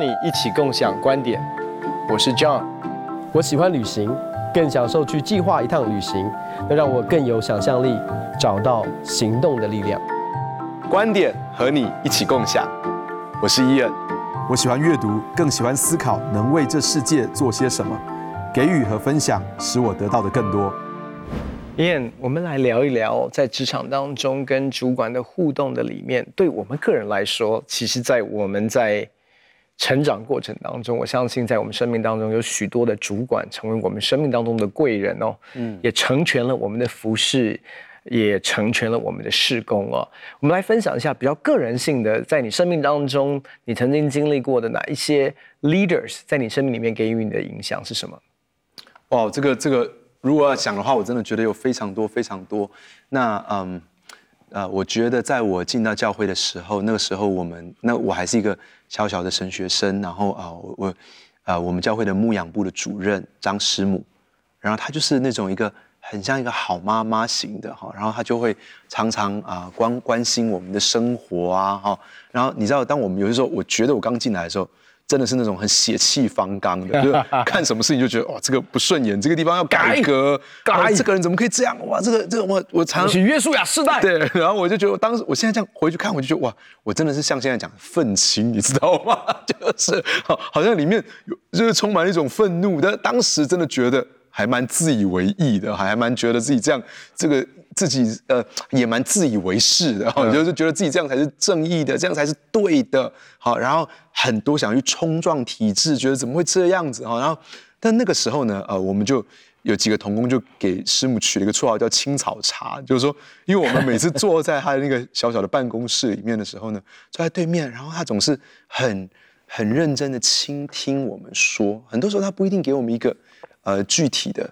邀你一起共享观点。我是 John，我喜欢旅行，更享受去计划一趟旅行，能让我更有想象力，找到行动的力量。观点和你一起共享。我是伊恩，我喜欢阅读，更喜欢思考，能为这世界做些什么。给予和分享，使我得到的更多。Ian，我们来聊一聊在职场当中跟主管的互动的里面，对我们个人来说，其实，在我们在成长过程当中，我相信在我们生命当中有许多的主管成为我们生命当中的贵人哦，嗯，也成全了我们的服饰，也成全了我们的事工哦。我们来分享一下比较个人性的，在你生命当中，你曾经经历过的哪一些 leaders，在你生命里面给予你的影响是什么？哇，这个这个。如果要讲的话，我真的觉得有非常多非常多。那嗯，呃，我觉得在我进到教会的时候，那个时候我们那我还是一个小小的神学生，然后啊、我我啊，我们教会的牧养部的主任张师母，然后她就是那种一个很像一个好妈妈型的哈，然后她就会常常啊、关关心我们的生活啊哈，然后你知道，当我们有些时候，我觉得我刚进来的时候。真的是那种很血气方刚的，就是看什么事情就觉得哇，这个不顺眼，这个地方要改革，改，改这个人怎么可以这样？哇，这个这个我我常去约书亚世代。对，然后我就觉得，当时我现在这样回去看，我就觉得哇，我真的是像现在讲愤青，你知道吗？就是好，好像里面有就是充满了一种愤怒，但当时真的觉得还蛮自以为意的，还还蛮觉得自己这样这个。自己呃也蛮自以为是的哈，就是觉得自己这样才是正义的，这样才是对的，好，然后很多想去冲撞体制，觉得怎么会这样子哈，然后但那个时候呢，呃，我们就有几个童工就给师母取了一个绰号叫青草茶，就是说，因为我们每次坐在他的那个小小的办公室里面的时候呢，坐在对面，然后他总是很很认真的倾听我们说，很多时候他不一定给我们一个呃具体的，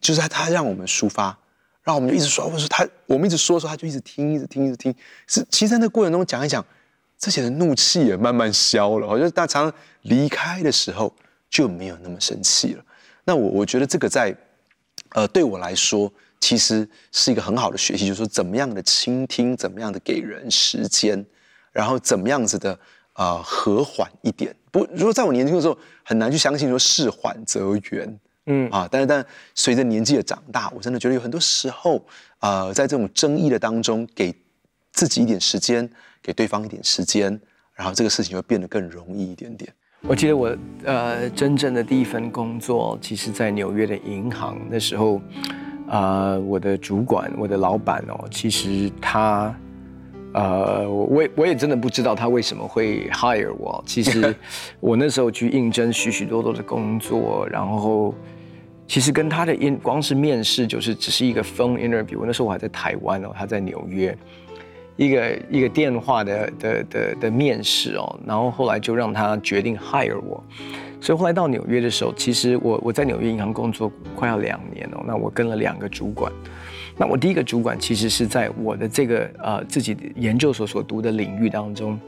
就是他他让我们抒发。然后我们就一直说，或者说他，我们一直说的时候，他就一直听，一直听，一直听。是，其实在那过程中讲一讲，这些的怒气也慢慢消了。我觉得大常常离开的时候就没有那么生气了。那我我觉得这个在，呃，对我来说，其实是一个很好的学习，就是说怎么样的倾听，怎么样的给人时间，然后怎么样子的啊、呃、和缓一点。不，如果在我年轻的时候，很难去相信说事缓则圆。嗯啊，但是但随着年纪的长大，我真的觉得有很多时候，呃，在这种争议的当中，给自己一点时间，给对方一点时间，然后这个事情会变得更容易一点点。我记得我呃真正的第一份工作，其实在纽约的银行那时候，呃，我的主管，我的老板哦，其实他，呃，我也我也真的不知道他为什么会 hire 我。其实 我那时候去应征许许多多的工作，然后。其实跟他的面光是面试就是只是一个 phone interview，那时候我还在台湾哦，他在纽约，一个一个电话的的的的面试哦，然后后来就让他决定 hire 我，所以后来到纽约的时候，其实我我在纽约银行工作快要两年哦，那我跟了两个主管，那我第一个主管其实是在我的这个呃自己研究所所读的领域当中。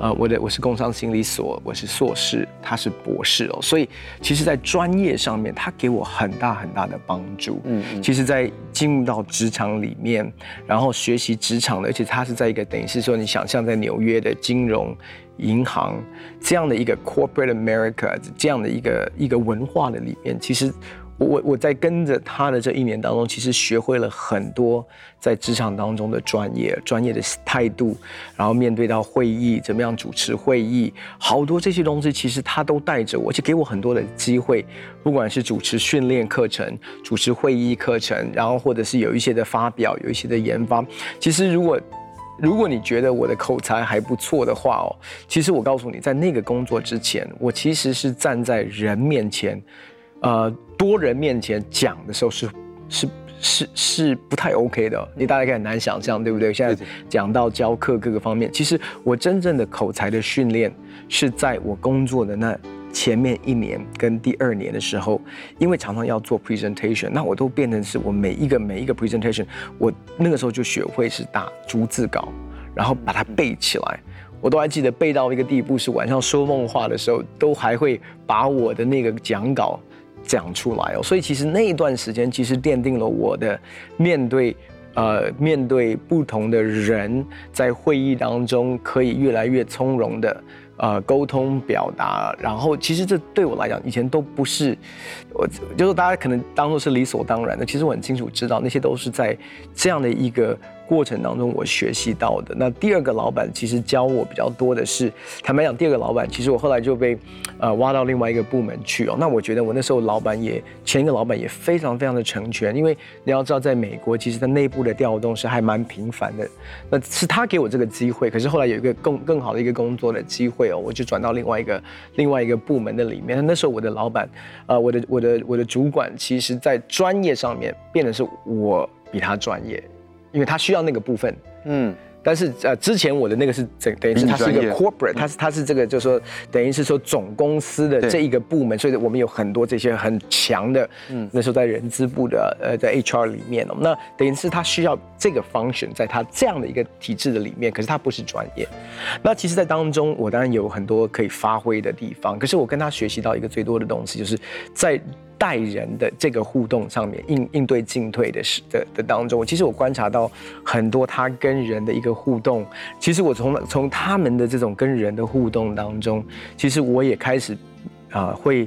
呃，我的我是工商心理所，我是硕士，他是博士哦，所以其实，在专业上面，他给我很大很大的帮助。嗯，嗯，其实，在进入到职场里面，然后学习职场的，而且他是在一个等于是说，你想象在纽约的金融银行这样的一个 corporate America 这样的一个一个文化的里面，其实。我我在跟着他的这一年当中，其实学会了很多在职场当中的专业、专业的态度，然后面对到会议，怎么样主持会议，好多这些东西，其实他都带着我，而且给我很多的机会，不管是主持训练课程、主持会议课程，然后或者是有一些的发表、有一些的研发。其实如果如果你觉得我的口才还不错的话哦，其实我告诉你，在那个工作之前，我其实是站在人面前。呃，多人面前讲的时候是是是是不太 OK 的，你大概很难想象，对不对？现在讲到教课各个方面，其实我真正的口才的训练是在我工作的那前面一年跟第二年的时候，因为常常要做 presentation，那我都变成是我每一个每一个 presentation，我那个时候就学会是打逐字稿，然后把它背起来，我都还记得背到一个地步，是晚上说梦话的时候，都还会把我的那个讲稿。讲出来哦，所以其实那一段时间其实奠定了我的面对，呃，面对不同的人，在会议当中可以越来越从容的，呃沟通表达，然后其实这对我来讲以前都不是，我就是大家可能当做是理所当然的，其实我很清楚知道那些都是在这样的一个。过程当中，我学习到的。那第二个老板其实教我比较多的是，坦白讲，第二个老板其实我后来就被呃挖到另外一个部门去哦。那我觉得我那时候老板也前一个老板也非常非常的成全，因为你要知道，在美国其实他内部的调动是还蛮频繁的。那是他给我这个机会，可是后来有一个更更好的一个工作的机会哦，我就转到另外一个另外一个部门的里面。那时候我的老板，呃，我的我的我的主管，其实在专业上面变得是我比他专业。因为他需要那个部分，嗯，但是呃，之前我的那个是等等于是他是一个 corporate，他是他是这个就是说等于是说总公司的这一个部门，所以我们有很多这些很强的，嗯，那时候在人资部的呃在 HR 里面，那等于是他需要这个 function 在他这样的一个体制的里面，可是他不是专业，那其实，在当中我当然有很多可以发挥的地方，可是我跟他学习到一个最多的东西，就是在。待人的这个互动上面，应应对进退的时的的当中，其实我观察到很多他跟人的一个互动。其实我从从他们的这种跟人的互动当中，其实我也开始啊、会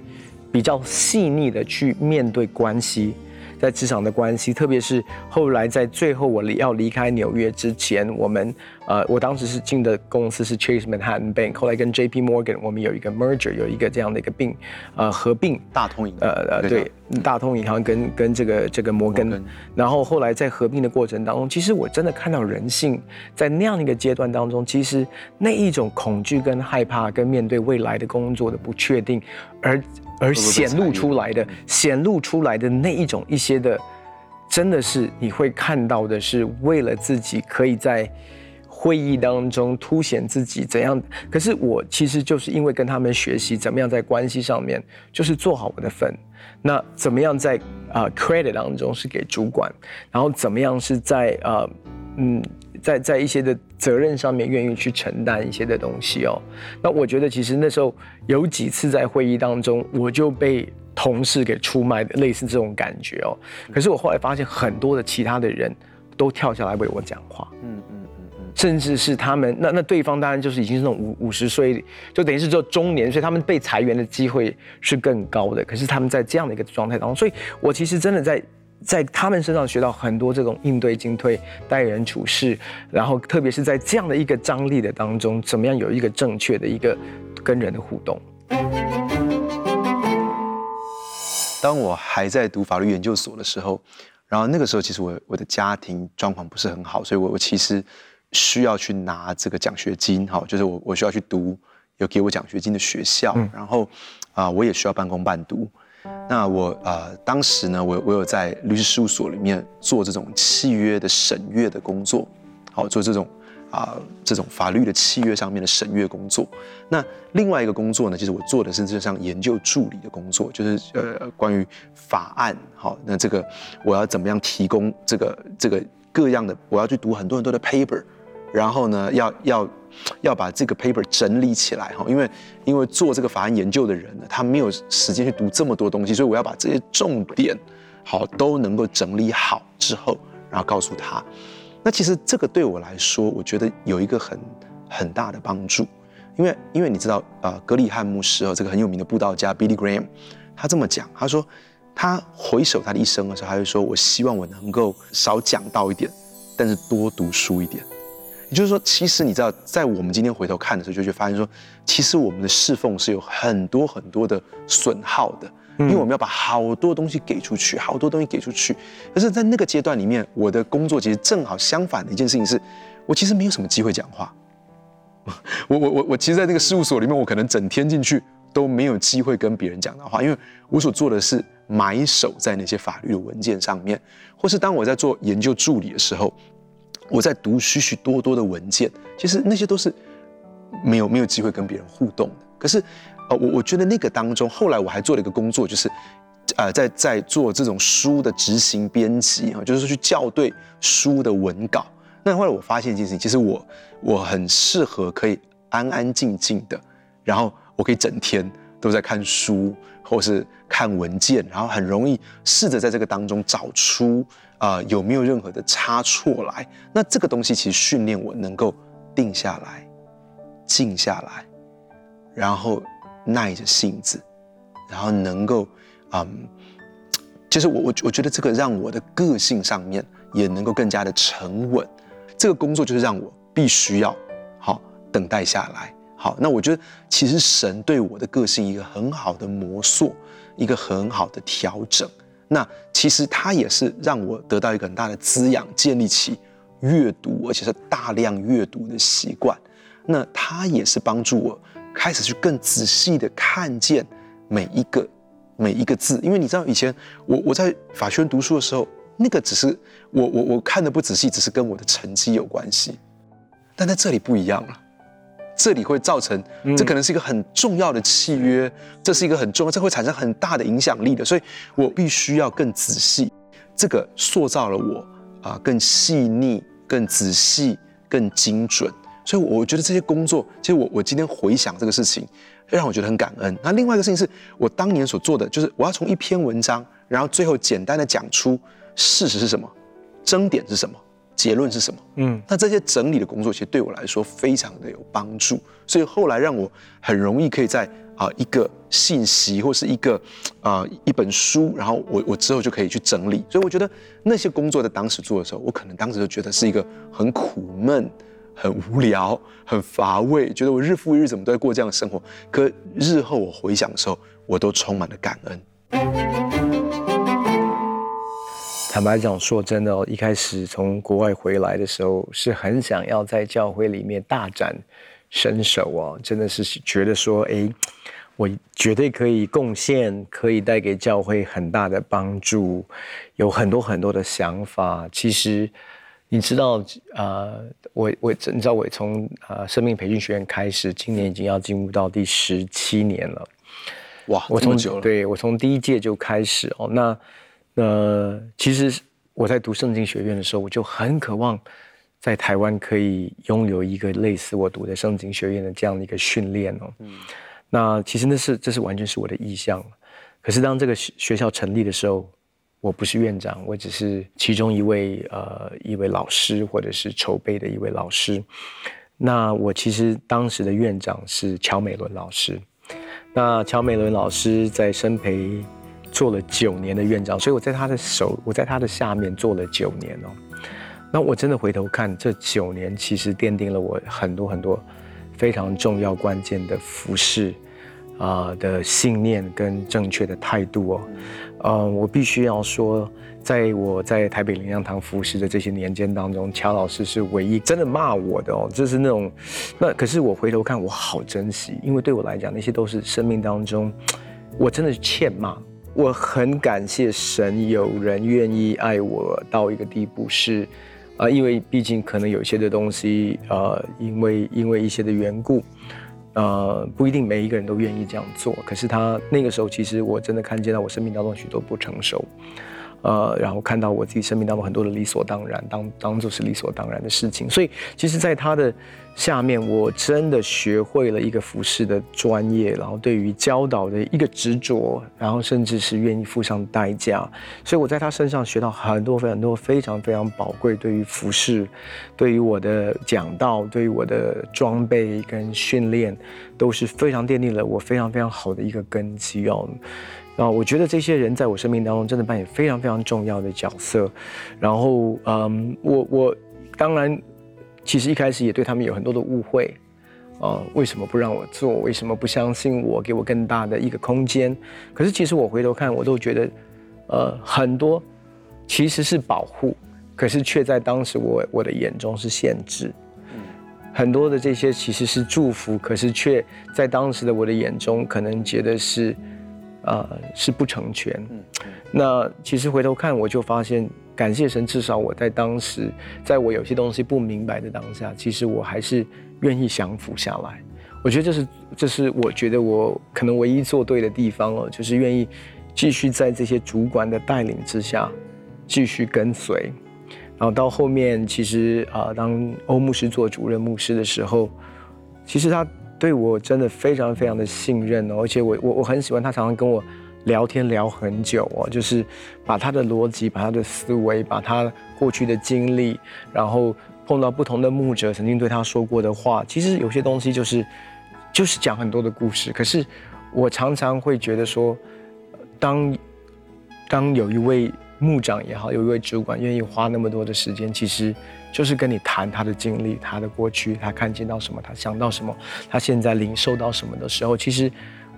比较细腻的去面对关系。在职场的关系，特别是后来在最后我要离开纽约之前，我们呃，我当时是进的公司是 Chase Manhattan Bank，后来跟 JP Morgan 我们有一个 merger，有一个这样的一个并呃合并，大通银呃呃对，大通银行跟跟这个这个摩根，摩根，然后后来在合并的过程当中，其实我真的看到人性在那样的一个阶段当中，其实那一种恐惧跟害怕，跟面对未来的工作的不确定，而。而显露出来的，显露出来的那一种一些的，真的是你会看到的，是为了自己可以在会议当中凸显自己怎样。可是我其实就是因为跟他们学习怎么样在关系上面，就是做好我的份。那怎么样在啊、credit 当中是给主管，然后怎么样是在啊、嗯。在在一些的责任上面，愿意去承担一些的东西哦。那我觉得其实那时候有几次在会议当中，我就被同事给出卖的，类似这种感觉哦。可是我后来发现，很多的其他的人都跳下来为我讲话，嗯嗯，甚至是他们那那对方当然就是已经是那种五五十岁，就等于是做中年，所以他们被裁员的机会是更高的。可是他们在这样的一个状态当中，所以我其实真的在。在他们身上学到很多这种应对进退、待人处事，然后特别是在这样的一个张力的当中，怎么样有一个正确的一个跟人的互动。当我还在读法律研究所的时候，然后那个时候其实我我的家庭状况不是很好，所以我我其实需要去拿这个奖学金，好，就是我我需要去读有给我奖学金的学校，嗯、然后啊、呃，我也需要半工半读。那我呃，当时呢，我我有在律师事务所里面做这种契约的审阅的工作，好，做这种啊、呃、这种法律的契约上面的审阅工作。那另外一个工作呢，其实我做的是这项研究助理的工作，就是呃关于法案，好，那这个我要怎么样提供这个这个各样的，我要去读很多很多的 paper，然后呢，要要。要把这个 paper 整理起来哈，因为因为做这个法案研究的人呢，他没有时间去读这么多东西，所以我要把这些重点好都能够整理好之后，然后告诉他。那其实这个对我来说，我觉得有一个很很大的帮助，因为因为你知道、呃，格里汉牧师哦，这个很有名的布道家 Billy Graham，他这么讲，他说他回首他的一生的时候，他就说，我希望我能够少讲到一点，但是多读书一点。也就是说，其实你知道，在我们今天回头看的时候，就会发现说，其实我们的侍奉是有很多很多的损耗的，因为我们要把好多东西给出去，好多东西给出去。可是，在那个阶段里面，我的工作其实正好相反的一件事情是，我其实没有什么机会讲话。我我我我，其实，在那个事务所里面，我可能整天进去都没有机会跟别人讲的话，因为我所做的是埋首在那些法律的文件上面，或是当我在做研究助理的时候。我在读许许多多的文件，其实那些都是没有没有机会跟别人互动的。可是，呃，我我觉得那个当中，后来我还做了一个工作，就是，呃，在在做这种书的执行编辑啊，就是说去校对书的文稿。那后来我发现一件事情，其实我我很适合可以安安静静的，然后我可以整天都在看书或是看文件，然后很容易试着在这个当中找出。啊、有没有任何的差错来？那这个东西其实训练我能够定下来、静下来，然后耐着性子，然后能够，嗯，就是我我我觉得这个让我的个性上面也能够更加的沉稳。这个工作就是让我必须要好等待下来。好，那我觉得其实神对我的个性一个很好的磨塑，一个很好的调整。那其实它也是让我得到一个很大的滋养，建立起阅读，而且是大量阅读的习惯。那它也是帮助我开始去更仔细的看见每一个每一个字，因为你知道以前我我在法学院读书的时候，那个只是我我我看的不仔细，只是跟我的成绩有关系，但在这里不一样了。这里会造成，这可能是一个很重要的契约，这是一个很重要，这会产生很大的影响力的，所以我必须要更仔细。这个塑造了我啊，更细腻、更仔细、更精准。所以我觉得这些工作，其实我我今天回想这个事情，让我觉得很感恩。那另外一个事情是我当年所做的，就是我要从一篇文章，然后最后简单的讲出事实是什么，争点是什么。结论是什么？嗯，那这些整理的工作其实对我来说非常的有帮助，所以后来让我很容易可以在啊一个信息或是一个啊一本书，然后我我之后就可以去整理。所以我觉得那些工作在当时做的时候，我可能当时就觉得是一个很苦闷、很无聊、很乏味，觉得我日复一日怎么都在过这样的生活。可日后我回想的时候，我都充满了感恩。坦白讲，说真的哦，一开始从国外回来的时候，是很想要在教会里面大展身手哦，真的是觉得说，哎，我绝对可以贡献，可以带给教会很大的帮助，有很多很多的想法。其实，你知道，呃，我我你知道，我从呃生命培训学院开始，今年已经要进入到第十七年了。哇，我从对，我从第一届就开始哦，那。呃，其实我在读圣经学院的时候，我就很渴望在台湾可以拥有一个类似我读的圣经学院的这样的一个训练哦。嗯，那其实那是这是完全是我的意向。可是当这个学校成立的时候，我不是院长，我只是其中一位呃一位老师或者是筹备的一位老师。那我其实当时的院长是乔美伦老师。那乔美伦老师在生培。做了九年的院长，所以我在他的手，我在他的下面做了九年哦。那我真的回头看这九年，其实奠定了我很多很多非常重要关键的服饰啊的信念跟正确的态度哦。呃，我必须要说，在我在台北灵粮堂服饰的这些年间当中，乔老师是唯一真的骂我的哦，就是那种。那可是我回头看，我好珍惜，因为对我来讲，那些都是生命当中我真的是欠骂。我很感谢神，有人愿意爱我到一个地步是，啊、因为毕竟可能有些的东西，呃，因为因为一些的缘故，呃，不一定每一个人都愿意这样做。可是他那个时候，其实我真的看见到我生命当中许多不成熟。呃，然后看到我自己生命当中很多的理所当然，当当做是理所当然的事情，所以其实，在他的下面，我真的学会了一个服饰的专业，然后对于教导的一个执着，然后甚至是愿意付上代价，所以我在他身上学到很多很多非常非常宝贵，对于服饰，对于我的讲道，对于我的装备跟训练，都是非常奠定了我非常非常好的一个根基哦。啊，我觉得这些人在我生命当中真的扮演非常非常重要的角色。然后，嗯，我我当然其实一开始也对他们有很多的误会，啊，为什么不让我做？为什么不相信我？给我更大的一个空间？可是其实我回头看，我都觉得，呃，很多其实是保护，可是却在当时我我的眼中是限制。很多的这些其实是祝福，可是却在当时的我的眼中，可能觉得是。呃，是不成全。嗯，那其实回头看，我就发现，感谢神，至少我在当时，在我有些东西不明白的当下，其实我还是愿意降服下来。我觉得这是，这是我觉得我可能唯一做对的地方了，就是愿意继续在这些主管的带领之下继续跟随。然后到后面，其实啊、呃，当欧牧师做主任牧师的时候，其实他。对我真的非常非常的信任哦，而且我我我很喜欢他，常常跟我聊天聊很久哦，就是把他的逻辑、把他的思维、把他过去的经历，然后碰到不同的牧者曾经对他说过的话，其实有些东西就是就是讲很多的故事。可是我常常会觉得说，当当有一位牧长也好，有一位主管愿意花那么多的时间，其实就是跟你谈他的经历、他的过去，他看见到什么，他想到什么，他现在领受到什么的时候，其实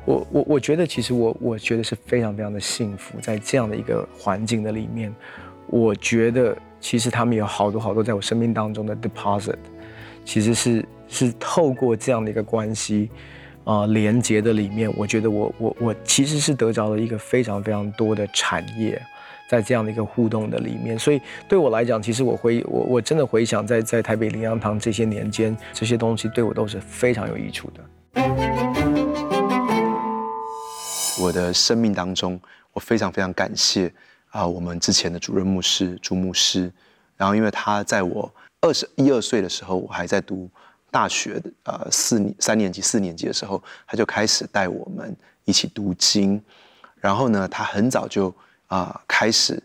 我我我觉得，其实我我觉得是非常非常的幸福，在这样的一个环境的里面，我觉得其实他们有好多好多在我生命当中的 deposit，其实是是透过这样的一个关系啊、连接的里面，我觉得我我我其实是得着了一个非常非常多的产业。在这样的一个互动的里面，所以对我来讲，其实我回我我真的回想在在台北林洋堂这些年间，这些东西对我都是非常有益处的。我的生命当中，我非常非常感谢啊、我们之前的主任牧师朱牧师，然后因为他在我二十一二岁的时候，我还在读大学的呃四年三年级四年级的时候，他就开始带我们一起读经，然后呢，他很早就。啊，开始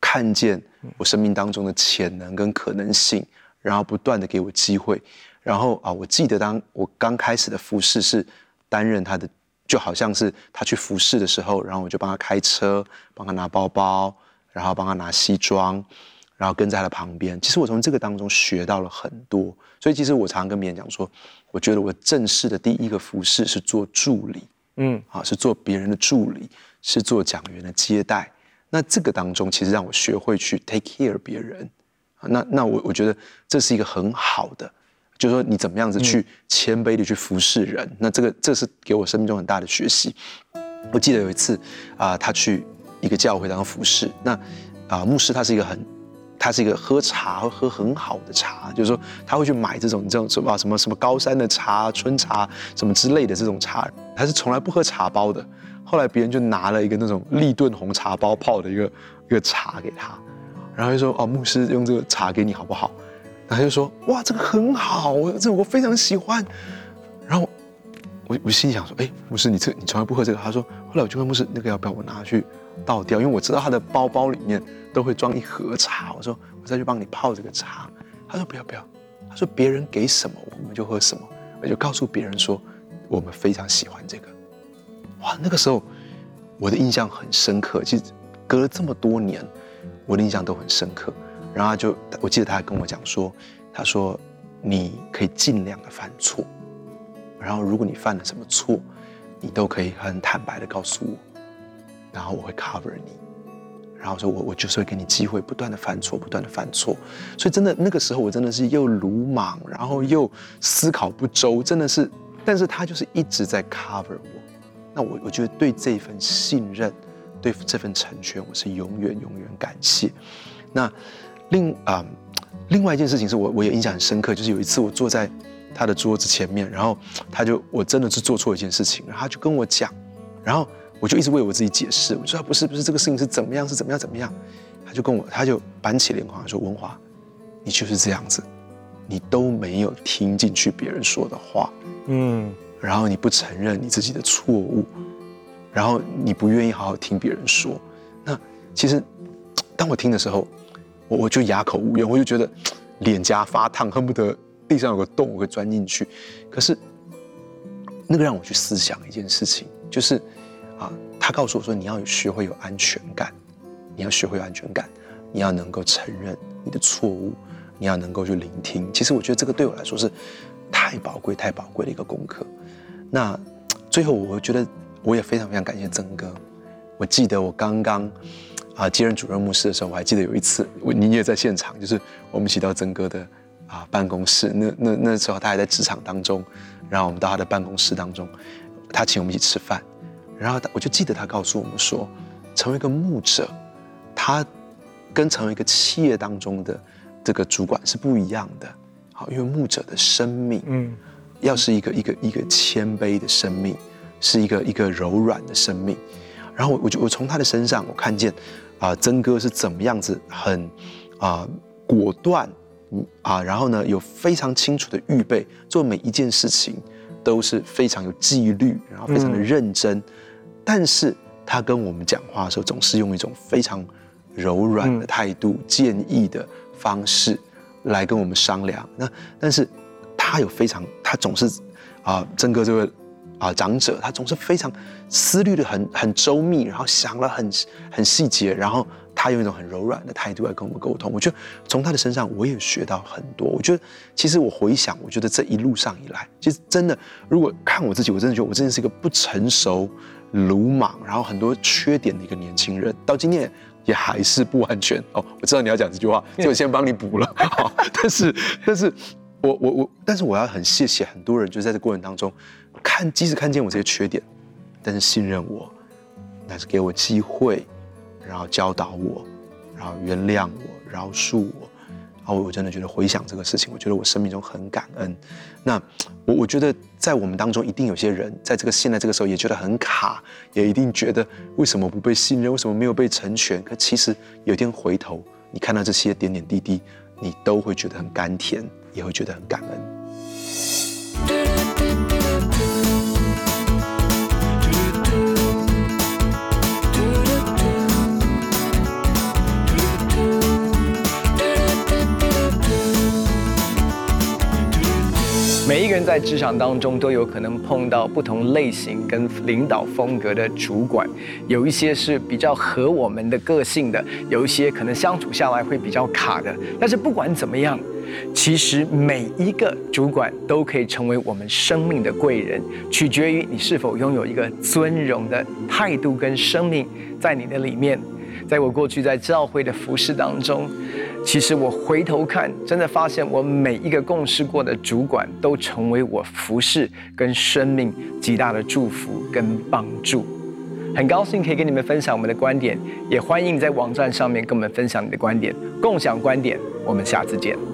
看见我生命当中的潜能跟可能性，然后不断的给我机会，然后啊，我记得当我刚开始的服侍是担任他的，就好像是他去服侍的时候，然后我就帮他开车，帮他拿包包，然后帮他拿西装，然后跟在他的旁边。其实我从这个当中学到了很多，所以其实我常常跟别人讲说，我觉得我正式的第一个服侍是做助理，嗯，啊，是做别人的助理，是做讲员的接待。那这个当中，其实让我学会去 take care 别人，那那我我觉得这是一个很好的，就是说你怎么样子去谦卑的去服侍人，那这个这是给我生命中很大的学习。我记得有一次啊、呃，他去一个教会当服侍，那啊、呃、牧师他是一个很，他是一个喝茶会喝很好的茶，就是说他会去买这种这种什么什么什么高山的茶、春茶什么之类的这种茶，他是从来不喝茶包的。后来别人就拿了一个那种立顿红茶包泡的一个一个茶给他，然后就说：“哦，牧师用这个茶给你好不好？”然后他就说：“哇，这个很好，这个我非常喜欢。”然后我我心想说：“哎，牧师，你这你从来不喝这个？”他说：“后来我就问牧师，那个要不要我拿去倒掉？因为我知道他的包包里面都会装一盒茶。”我说：“我再去帮你泡这个茶。”他说：“不要不要。”他说：“别人给什么我们就喝什么。”我就告诉别人说：“我们非常喜欢这个。”哇，那个时候我的印象很深刻。其实隔了这么多年，我的印象都很深刻。然后他就，我记得他还跟我讲说：“他说你可以尽量的犯错，然后如果你犯了什么错，你都可以很坦白的告诉我，然后我会 cover 你。然后说我我就是会给你机会，不断的犯错，不断的犯错。所以真的那个时候我真的是又鲁莽，然后又思考不周，真的是。但是他就是一直在 cover 我。”那我我觉得对这份信任，对这份成全，我是永远永远感谢。那另啊、另外一件事情是我我也印象很深刻，就是有一次我坐在他的桌子前面，然后他就我真的是做错一件事情，然后他就跟我讲，然后我就一直为我自己解释，我说不是不是这个事情是怎么样是怎么样怎么样，他就跟我他就板起脸孔说文华，你就是这样子，你都没有听进去别人说的话，嗯。然后你不承认你自己的错误，然后你不愿意好好听别人说，那其实当我听的时候，我我就哑口无言，我就觉得脸颊发烫，恨不得地上有个洞我会钻进去。可是那个让我去思想一件事情，就是啊，他告诉我说，你要学会有安全感，你要学会有安全感，你要能够承认你的错误，你要能够去聆听。其实我觉得这个对我来说是太宝贵、太宝贵的一个功课。那最后，我觉得我也非常非常感谢曾哥。我记得我刚刚啊接任主任牧师的时候，我还记得有一次，我你也在现场，就是我们一起到曾哥的啊办公室。那那那时候他还在职场当中，然后我们到他的办公室当中，他请我们一起吃饭。然后我就记得他告诉我们说，成为一个牧者，他跟成为一个企业当中的这个主管是不一样的。好，因为牧者的生命，嗯。要是一个一个一个谦卑的生命，是一个一个柔软的生命，然后我我就我从他的身上我看见，啊、呃，曾哥是怎么样子很啊、呃、果断，啊，然后呢有非常清楚的预备，做每一件事情都是非常有纪律，然后非常的认真，嗯、但是他跟我们讲话的时候总是用一种非常柔软的态度、嗯、建议的方式来跟我们商量。那但是。他有非常，他总是啊，曾哥这位啊长者，他总是非常思虑的很很周密，然后想了很很细节，然后他用一种很柔软的态度来跟我们沟通。我觉得从他的身上我也学到很多。我觉得其实我回想，我觉得这一路上以来，其实真的，如果看我自己，我真的觉得我真的是一个不成熟、鲁莽，然后很多缺点的一个年轻人。到今天也还是不完全哦。我知道你要讲这句话，所以我先帮你补了。好，但是但是。我我我，但是我要很谢谢很多人，就在这过程当中，看即使看见我这些缺点，但是信任我，但是给我机会，然后教导我，然后原谅我，饶恕我，然后我真的觉得回想这个事情，我觉得我生命中很感恩。那我我觉得在我们当中一定有些人，在这个现在这个时候也觉得很卡，也一定觉得为什么不被信任，为什么没有被成全？可其实有一天回头，你看到这些点点滴滴，你都会觉得很甘甜。也会觉得很感恩。在职场当中都有可能碰到不同类型跟领导风格的主管，有一些是比较合我们的个性的，有一些可能相处下来会比较卡的。但是不管怎么样，其实每一个主管都可以成为我们生命的贵人，取决于你是否拥有一个尊荣的态度跟生命在你的里面。在我过去在教会的服饰当中，其实我回头看，真的发现我每一个共事过的主管，都成为我服饰跟生命极大的祝福跟帮助。很高兴可以跟你们分享我们的观点，也欢迎在网站上面跟我们分享你的观点，共享观点。我们下次见。